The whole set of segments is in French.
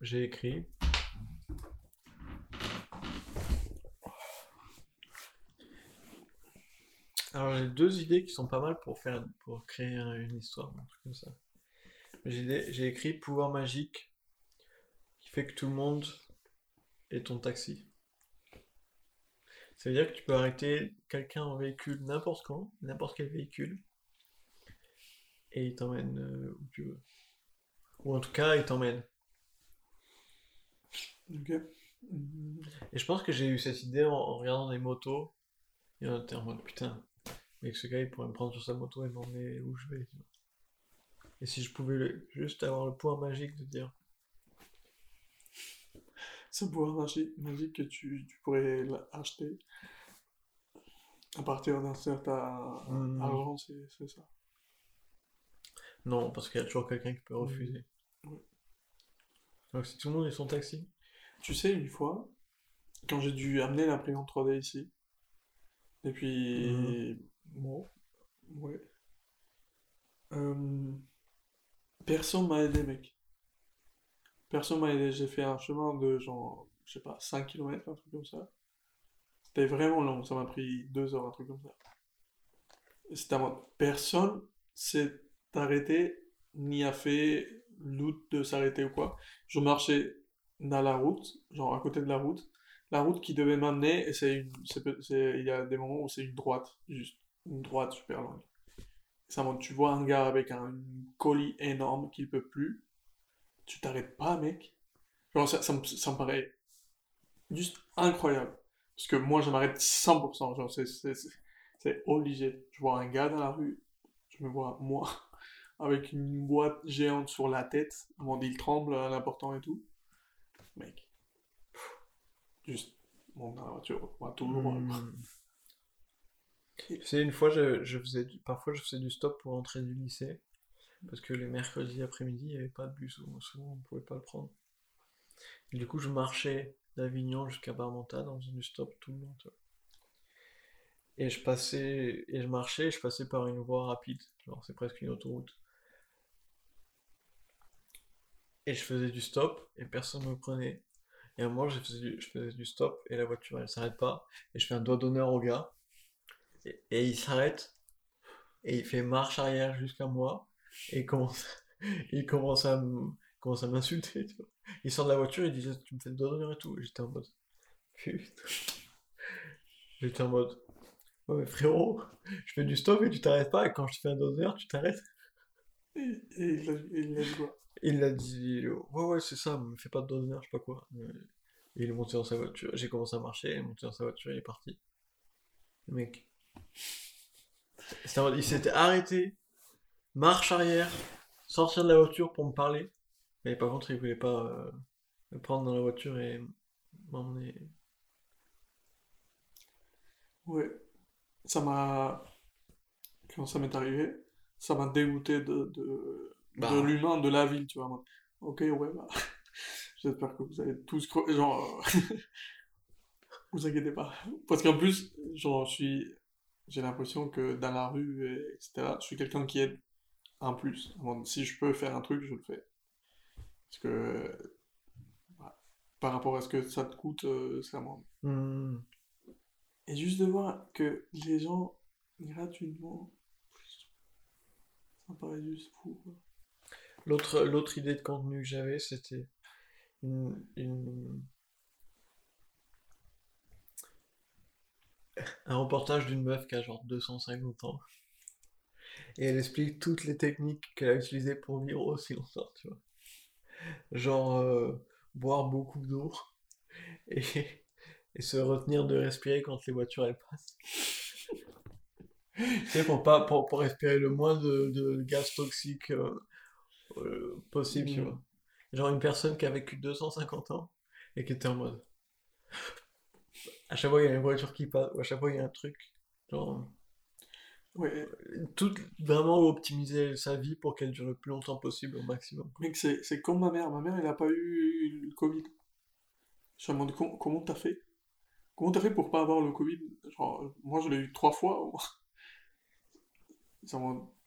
j'ai écrit. Alors j'ai deux idées qui sont pas mal pour faire pour créer un- une histoire, un truc comme ça. J'ai j'ai écrit pouvoir magique qui fait que tout le monde est ton taxi. Ça veut dire que tu peux arrêter quelqu'un en véhicule n'importe quand, n'importe quel véhicule, et il t'emmène euh, où tu veux. Ou en tout cas, il t'emmène. Ok. Mhm. Et je pense que j'ai eu cette idée en, en regardant des motos. Et on était en mode putain, mais que ce gars il pourrait me prendre sur sa moto et m'emmener où je vais. tu vois. Et si je pouvais le- juste avoir le pouvoir magique de dire Ce pouvoir magique, magique que tu, tu pourrais acheter à partir d'un certain Hmm. argent, c'est ça. non, parce qu'il y a toujours quelqu'un qui peut refuser. Donc si tout le monde est son taxi, Tu sais, une fois, quand j'ai dû amener l'imprimante 3D ici, et puis, bon, ouais, Euh, personne m'a aidé, mec. Personne m'a aidé. J'ai fait un chemin de genre, je sais pas, 5 km, un truc comme ça. C'était vraiment long, ça m'a pris 2 heures, un truc comme ça. C'était à moi. Personne s'est arrêté, ni a fait l'out de s'arrêter ou quoi. Je marchais dans la route, genre à côté de la route. La route qui devait m'amener, et c'est il y a des moments où c'est une droite, juste une droite super longue. Ça tu vois un gars avec un colis énorme qu'il peut plus, tu t'arrêtes pas, mec. Genre, ça, ça me, ça me paraît juste incroyable. Parce que moi, je m'arrête 100%, genre, c'est, obligé. Je vois un gars dans la rue, je me vois, moi, avec une boîte géante sur la tête, mon il tremble l'important et tout. Mec, juste dans la voiture, on va tout droit. quoi. Hmm. Sais, une fois, je, je faisais du- parfois je faisais du stop pour rentrer du lycée, parce que les mercredis après-midi, il n'y avait pas de bus, ou souvent on ne pouvait pas le prendre. Et du coup, je marchais d'Avignon jusqu'à Barmental en faisant du stop tout le long. Et je passais, et je marchais, et je passais par une voie rapide, genre c'est presque une autoroute. Je faisais du stop, et personne ne me prenait. Et à un je faisais du, je faisais du stop, et la voiture, elle s'arrête pas, et je fais un doigt d'honneur au gars. Et, il s'arrête et il fait marche arrière jusqu'à moi et il commence, il commence à me- commence à m'insulter. Il sort de la voiture il dit Tu me fais le doigt d'honneur et tout. J'étais en mode Putain. J'étais en mode Ouais, mais frérot, je fais du stop et tu t'arrêtes pas. Et quand je te fais un doigt d'honneur, tu t'arrêtes. Et, et il dit quoi? Il a dit Ouais, ouais, c'est ça, me fais pas de doigt je sais pas quoi. Et il est monté dans sa voiture. J'ai commencé à marcher, il est monté dans sa voiture il est parti. Le mec. Il s'était arrêté, marche arrière, sortir de la voiture pour me parler. Mais par contre, il voulait pas euh, me prendre dans la voiture et m'emmener. Ouais, ça m'a. Quand ça m'est arrivé, ça m'a dégoûté de, de, Bah. de l'humain, de la ville, tu vois. moi. Ok, ouais, bah. J'espère que vous allez tous. cro- Genre. euh, vous inquiétez pas. Parce qu'en plus, genre, je suis. J'ai l'impression que dans la rue, et etc., je suis quelqu'un qui aide un plus. Si je peux faire un truc, je le fais. Parce que. voilà, Par rapport à ce que ça te coûte, euh, c'est vraiment. Hmm. Et juste de voir que les gens, gratuitement, ça me paraît juste fou. quoi. L'autre, l'autre idée de contenu que j'avais, c'était une, un reportage d'une meuf qui a genre 250 ans. Et elle explique toutes les techniques qu'elle a utilisées pour vivre aussi longtemps, tu vois. Genre euh, boire beaucoup d'eau et, et se retenir de respirer quand les voitures elles passent. Tu sais, pour pas pour, pour respirer le moins de, de gaz toxiques euh, euh, possible, tu Mhm. vois. Genre une personne qui a vécu 250 ans et qui était en mode. À chaque fois il y a une voiture qui passe, ou à chaque fois il y a un truc. Genre, Ouais, tout vraiment optimiser sa vie pour qu'elle dure le plus longtemps possible au maximum. mec, c'est c'est comme ma mère. Ma mère, elle a pas eu le Covid. Je me demande com- comment t'as fait? Comment t'as fait pour pas avoir le Covid? Genre, moi, je l'ai eu trois fois.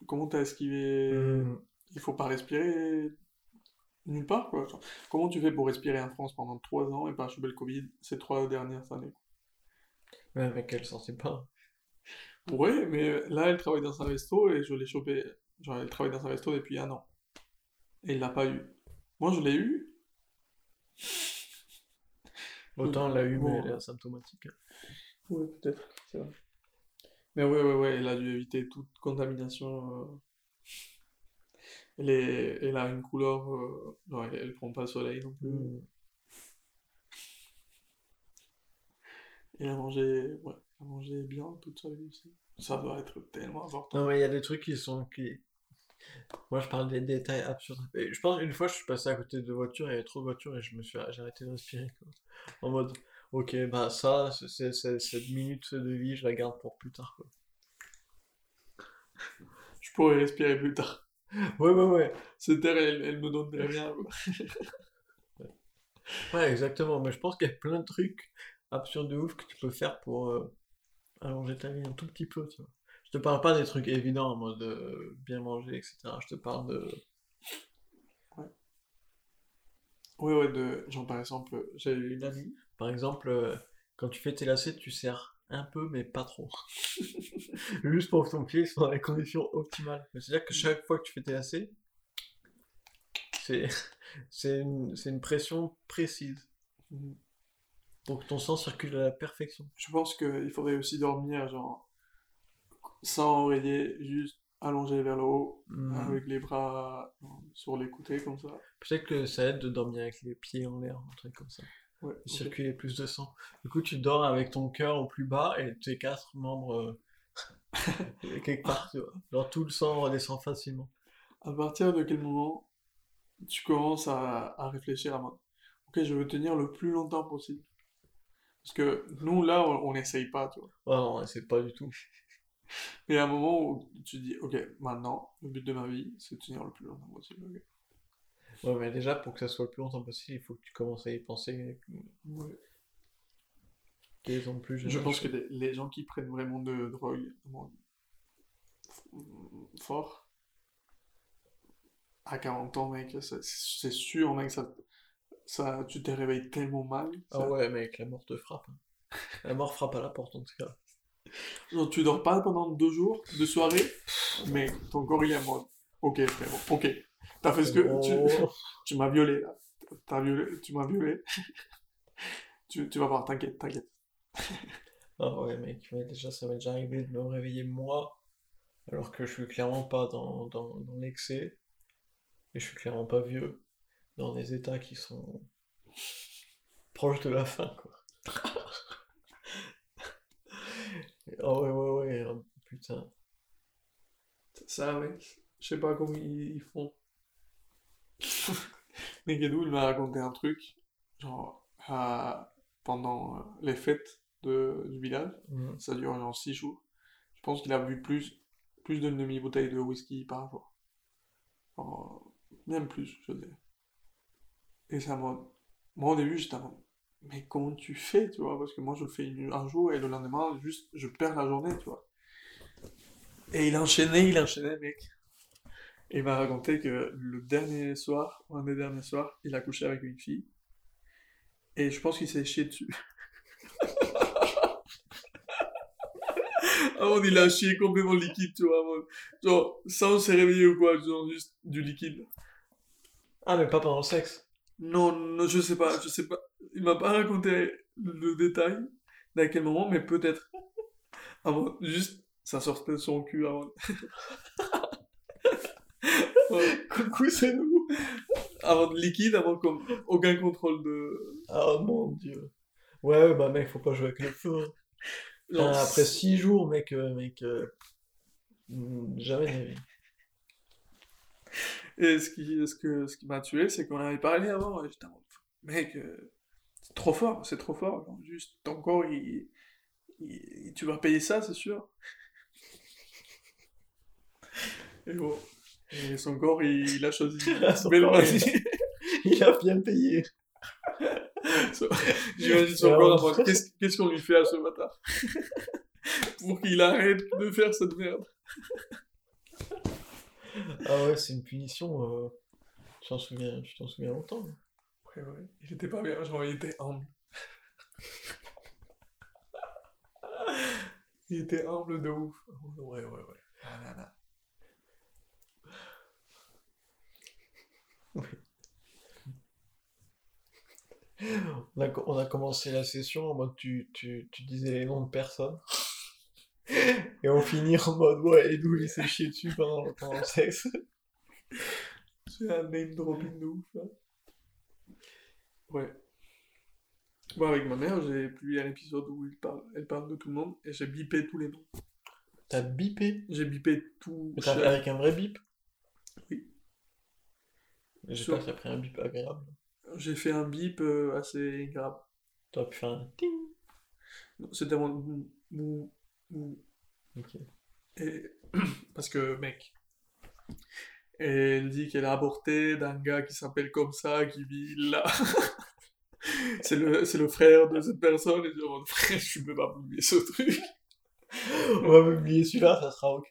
Comment t'as esquivé? Mhm. Il faut pas respirer Nulle part, quoi. Comment tu fais pour respirer en France pendant trois ans et pas choper le Covid ces trois dernières années? Ouais, mec, elle sortait pas? Ouais, mais là, elle travaille dans un resto et je l'ai chopé. Genre, elle travaille dans un resto depuis un an. Et il l'a pas eu. Moi, je l'ai eu. Autant elle l'a eu, mais elle est asymptomatique. hein. ouais, peut-être, c'est vrai. Mais ouais, ouais, ouais, elle a dû éviter toute contamination. Elle est... elle a une couleur. euh, genre, elle, elle prend pas le soleil non plus. Hmm. Elle a mangé. Ouais, elle a mangé bien toute sa vie aussi. Ça doit être tellement important. Non, mais il y a des trucs qui sont. Qui... Moi, je parle des détails absurdes. Et je pense une fois, je suis passé à côté de voitures, il y avait trop de voitures et je me suis j'ai arrêté de respirer. quoi. En mode, ok, bah ça, c'est, cette minute de vie, je la garde pour plus tard. Quoi. Je pourrais respirer plus tard. Ouais, ouais, ouais. Cette air, elle, elle me donnerait rien. quoi. Ouais, exactement. Mais je pense qu'il y a plein de trucs absurdes de ouf que tu peux faire pour euh, allonger ta vie un tout petit peu, tu vois. Je te parle pas des trucs évidents en mode euh, bien manger, etc. Je te parle de. Ouais, ouais, de... genre par exemple, j'ai eu une amie. Par exemple, euh, quand tu fais tes lacets, tu serres un peu, mais pas trop. Juste pour que ton pied soit dans les conditions optimales. C'est-à-dire que chaque fois que tu fais tes lacets, c'est c'est une, c'est une pression précise pour que ton sang circule à la perfection. Je pense qu'il faudrait aussi dormir, genre, sans oreiller, juste allongé vers le haut, Hmm. avec les bras euh, sur les côtés, comme ça. Peut-être que ça aide de dormir avec les pieds en l'air, un truc comme ça. Ouais. Circuler plus de sang. Du coup, tu dors avec ton cœur au plus bas et tes quatre membres euh, quelque part. Genre tout le sang redescend facilement. À partir de quel moment tu commences à, à réfléchir à mode, ok, je veux tenir le plus longtemps possible. Parce que nous, là, on on n'essaye pas, tu vois. Oh non, c'est pas du tout. Mais à un moment où tu dis, ok, maintenant, le but de ma vie, c'est de tenir le plus longtemps possible. Ouais, mais déjà, pour que ça soit le plus longtemps possible, il faut que tu commences à y penser Ouais. qu'ils ont plus Je pense que les, les gens qui prennent vraiment de drogue fort, à 40 ans, mec, c'est sûr, mec, ça, ça, tu te réveilles tellement mal. Ah ouais, mec, la mort te frappe. hein. La mort frappe à la porte, en tout cas. Genre, tu dors pas pendant deux jours de soirée, mais ton corps il est mode, ok frérot, ok, t'as fait ce que, tu, Oh. tu m'as violé là, t'as violé, tu m'as violé, tu, tu vas voir, t'inquiète, t'inquiète. Ah ouais, mec, mais déjà, ça m'est déjà arrivé de me réveiller moi, alors que je suis clairement pas dans, dans, dans l'excès, et je suis clairement pas vieux, dans des états qui sont proches de la fin, quoi. Oh ouais, ouais, ouais, oh, putain. Ça, mec, je sais pas comment ils font. Guédou, il m'a raconté un truc, genre, à- pendant euh, les fêtes de, du village, Mhm. ça dure genre 6 jours. Je pense qu'il a bu plus, plus d'une demi-bouteille de whisky par jour. Genre, même plus, je dirais. Et ça m'a... Moi, au début, j'étais mais comment tu fais, tu vois? Parce que moi, je le fais une- un jour et le lendemain, juste, je perds la journée, tu vois. Et il enchaînait, il enchaînait, mec. Et il m'a raconté que le dernier soir, ou un des derniers soirs, il a couché avec une fille. Et je pense qu'il s'est chié dessus. Ah, on il a chié complètement liquide, tu vois. moi. Genre, sans se réveiller ou quoi, genre juste du liquide. Ah, mais pas pendant le sexe. Non, non, je sais pas, je sais pas. Il m'a pas raconté le détail, d'à quel moment, mais peut-être. Avant, juste, ça sortait de son cul avant. Coucou, c'est nous. Avant de liquide, avant comme aucun contrôle de. Oh mon dieu. Ouais, bah mec, faut pas jouer avec le feu. hein. Genre, Enfin, après 6 jours, mec, euh, mec, euh, mm, jamais de la vie. Et ce qui, ce que, ce qui m'a tué, c'est qu'on avait parlé avant, et j'étais en mode, mec, euh, c'est trop fort, c'est trop fort, genre, juste, ton corps, il, il- tu vas payer ça, c'est sûr. Et bon, et son corps, il, il a choisi Son belle corps, maladie. Il a bien payé. J'imagine son corps qu'est-ce qu'on lui fait à ce bâtard Pour qu'il arrête de faire cette merde. Ah ouais, c'est une punition. euh, Tu t'en souviens, t'en souviens longtemps. Ouais, ouais. Il était pas bien, genre, il était humble. il était humble de ouf. Ouais, ouais, ouais. Ah, là, là. On a, co- on a commencé la session en mode tu, tu, tu disais les noms de personnes. Et on finit en mode ouais, et nous il s'est chié dessus pendant, pendant le sexe. C'est un name dropping de ouf, là. Ouais. Bon, avec ma mère, j'ai publié un épisode où il parle, elle parle de tout le monde et j'ai bipé tous les noms. T'as bipé? J'ai bipé tout. Avec un vrai bip? J'espère que t'as pris un bip agréable. J'ai fait un bip euh, assez grave. T'aurais pu faire un ting. Non, C'était mon mou, mou. Ok. Et... Parce que, mec, elle dit qu'elle a avorté d'un gars qui s'appelle comme ça, qui vit là. c'est le, le frère de cette personne. Et je dis, oh, frère, je peux pas oublier ce truc. On va oublier celui-là, ça sera ok.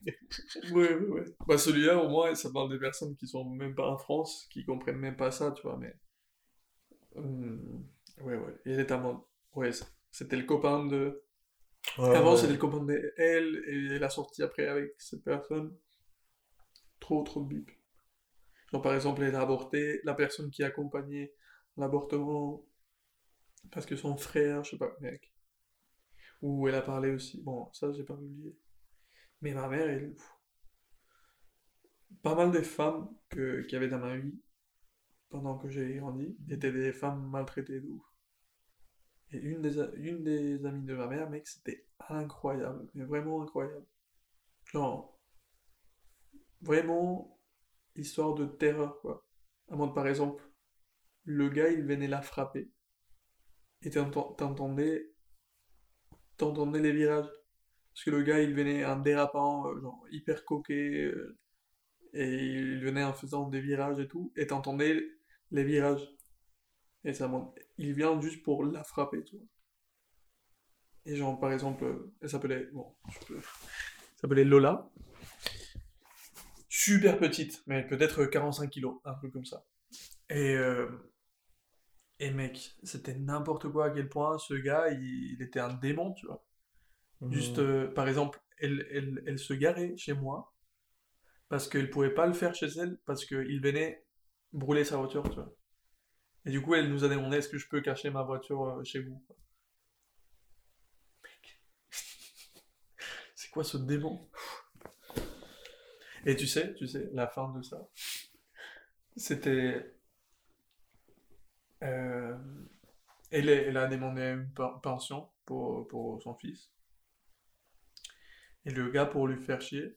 Ouais, ouais, ouais. Bah, celui-là, au moins, ça parle des personnes qui sont même pas en France, qui comprennent même pas ça, tu vois, mais. Hum, ouais, ouais. Et il est en mode. Ouais, c'était le copain de. Ouais, Avant, ouais. c'était le copain de elle, et elle a sorti après avec cette personne. Trop, trop de bip. Genre, par exemple, elle a avorté, la personne qui accompagnait l'avortement, parce que son frère, je sais pas, mec. Ou elle a parlé aussi. Bon, ça, j'ai pas oublié. Mais ma mère, elle. Pas mal de femmes qu'il y avait dans ma vie, pendant que j'ai grandi, étaient des femmes maltraitées de. Et une des, une des amies de ma mère, mec, c'était incroyable, mais vraiment incroyable. Genre, vraiment, histoire de terreur, quoi. À mode, par exemple, le gars, il venait la frapper. Et t'entend- t'entendais, t'entendais les virages. Parce que le gars, il venait en dérapant, euh, genre, hyper coquet, euh, et il venait en faisant des virages et tout, et t'entendais les virages. Et ça. Il vient juste pour la frapper, tu vois. Et genre, par exemple, elle s'appelait, bon, peux- s'appelait Lola. Super petite, mais peut-être 45 kilos, un truc comme ça. Et, euh, et mec, c'était n'importe quoi à quel point ce gars, il, il était un démon, tu vois. Juste, Mhm. euh, par exemple, elle, elle, elle se garait chez moi parce qu'elle pouvait pas le faire chez elle parce qu'il venait brûler sa voiture, tu vois. Et du coup, elle nous a demandé est-ce que je peux cacher ma voiture euh, chez vous? C'est quoi ce démon? Et tu sais, tu sais, la fin de ça, c'était. Euh, elle, a demandé une pen- pension pour, pour son fils. Et le gars, pour lui faire chier,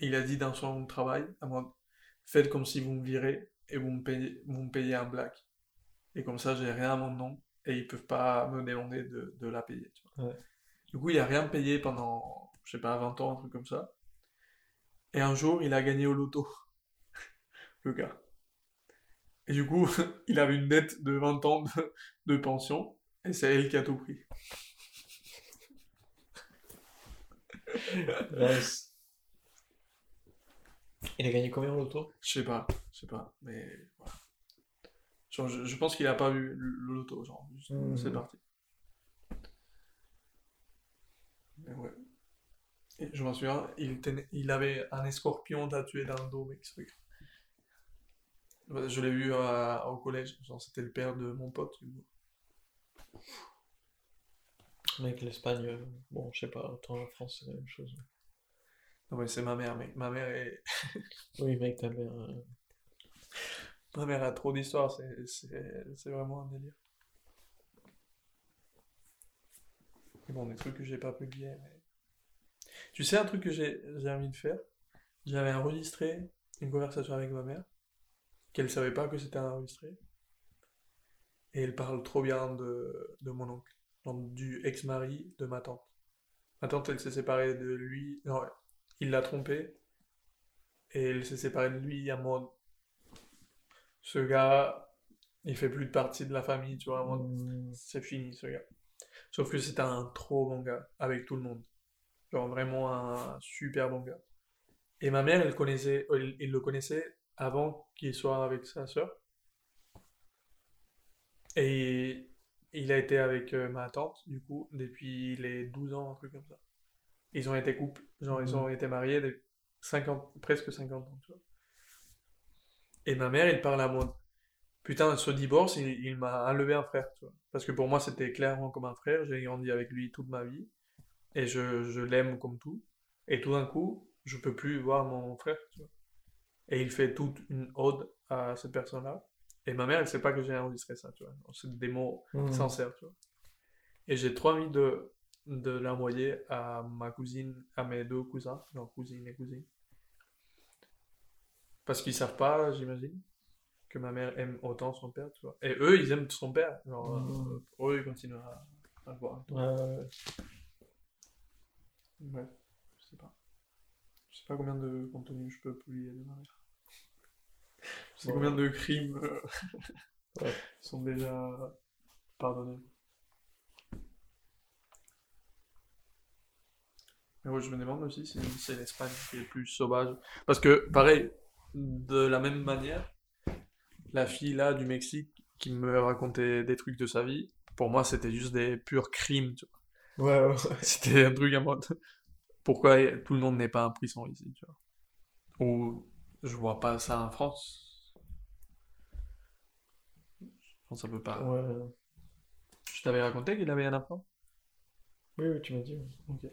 il a dit dans son travail, à moi, faites comme si vous me virez et vous me payez, vous me payez un black. Et comme ça, j'ai rien à mon nom et ils peuvent pas me demander de, de la payer. tu vois. Ouais. Du coup, il a rien payé pendant, je sais pas, 20 ans, un truc comme ça. Et un jour, il a gagné au loto, le gars. Et du coup, il avait une dette de 20 ans de, de pension et c'est elle qui a tout pris. Nice. Il a gagné combien au loto? Je sais pas, je sais pas, mais voilà. Genre, je, je pense qu'il a pas vu le, loto, genre, Mhm. c'est parti. Mais ouais. Et je m'en souviens, il, tenait- il avait un escorpion tatoué dans le dos, mec, ce truc. Je l'ai vu à- au collège, genre, c'était le père de mon pote. Mec, l'Espagne, euh, bon, je sais pas, autant la France, c'est la même chose. Non, mais c'est ma mère, mec. Ma mère, est... Oui, mec, ta mère. euh, ma mère a trop d'histoires, c'est vraiment un délire. Et bon, des trucs que j'ai pas publiés, mais... Tu sais un truc que j'ai envie de faire? J'avais enregistré une conversation avec ma mère, qu'elle savait pas que c'était enregistré, et elle parle trop bien de, de mon oncle, donc du ex-mari de ma tante. Ma tante, elle s'est séparée de lui, non, il l'a trompée, et elle s'est séparée de lui en mode, ce gars, il fait plus de partie de la famille, tu vois, hmm, c'est fini ce gars. Sauf que c'était un trop bon gars, avec tout le monde. Genre vraiment un super bon gars. Et ma mère, elle connaissait, elle, elle le connaissait avant qu'il soit avec sa sœur. Et il a été avec euh, ma tante, du coup, depuis les 12 ans, un truc comme ça. Ils ont été couple, genre ils Mhm. ont été mariés de 50, presque 50 ans, tu vois. Et ma mère, il parle à moi. Putain, ce divorce, il, il m'a enlevé un frère, tu vois. Parce que pour moi, c'était clairement comme un frère. J'ai grandi avec lui toute ma vie. Et je, je l'aime comme tout. Et tout d'un coup, je peux plus voir mon frère, tu vois. Et il fait toute une ode à cette personne-là. Et ma mère, elle sait pas que j'ai enregistré ça, tu vois. C'est des mots Mhm. sincères, tu vois. Et j'ai trop envie de, de l'envoyer à ma cousine, à mes deux cousins, genre cousine et cousine. Parce qu'ils savent pas, j'imagine, que ma mère aime autant son père, tu vois. Et eux, ils aiment son père. Genre, euh, Mhm. pour eux, ils continuent à, à le voir. Ouais, ouais, ouais. Ouais, je sais pas. Je sais pas combien de contenu je peux publier de ma mère. Ouais. combien de crimes euh, Ouais. sont déjà pardonnés. Mais je me demande aussi si c'est l'Espagne qui est plus sauvage. Parce que, pareil, de la même manière, la fille là du Mexique qui me racontait des trucs de sa vie, pour moi c'était juste des purs crimes, tu vois. Ouais. C'était un truc à mode. Pourquoi tout le monde n'est pas un prison ici, tu vois? Ou je vois pas ça en France. Je pense ça peut pas. Ouais. Je t'avais raconté qu'il avait un enfant? Oui, oui, tu m'as dit. Ok.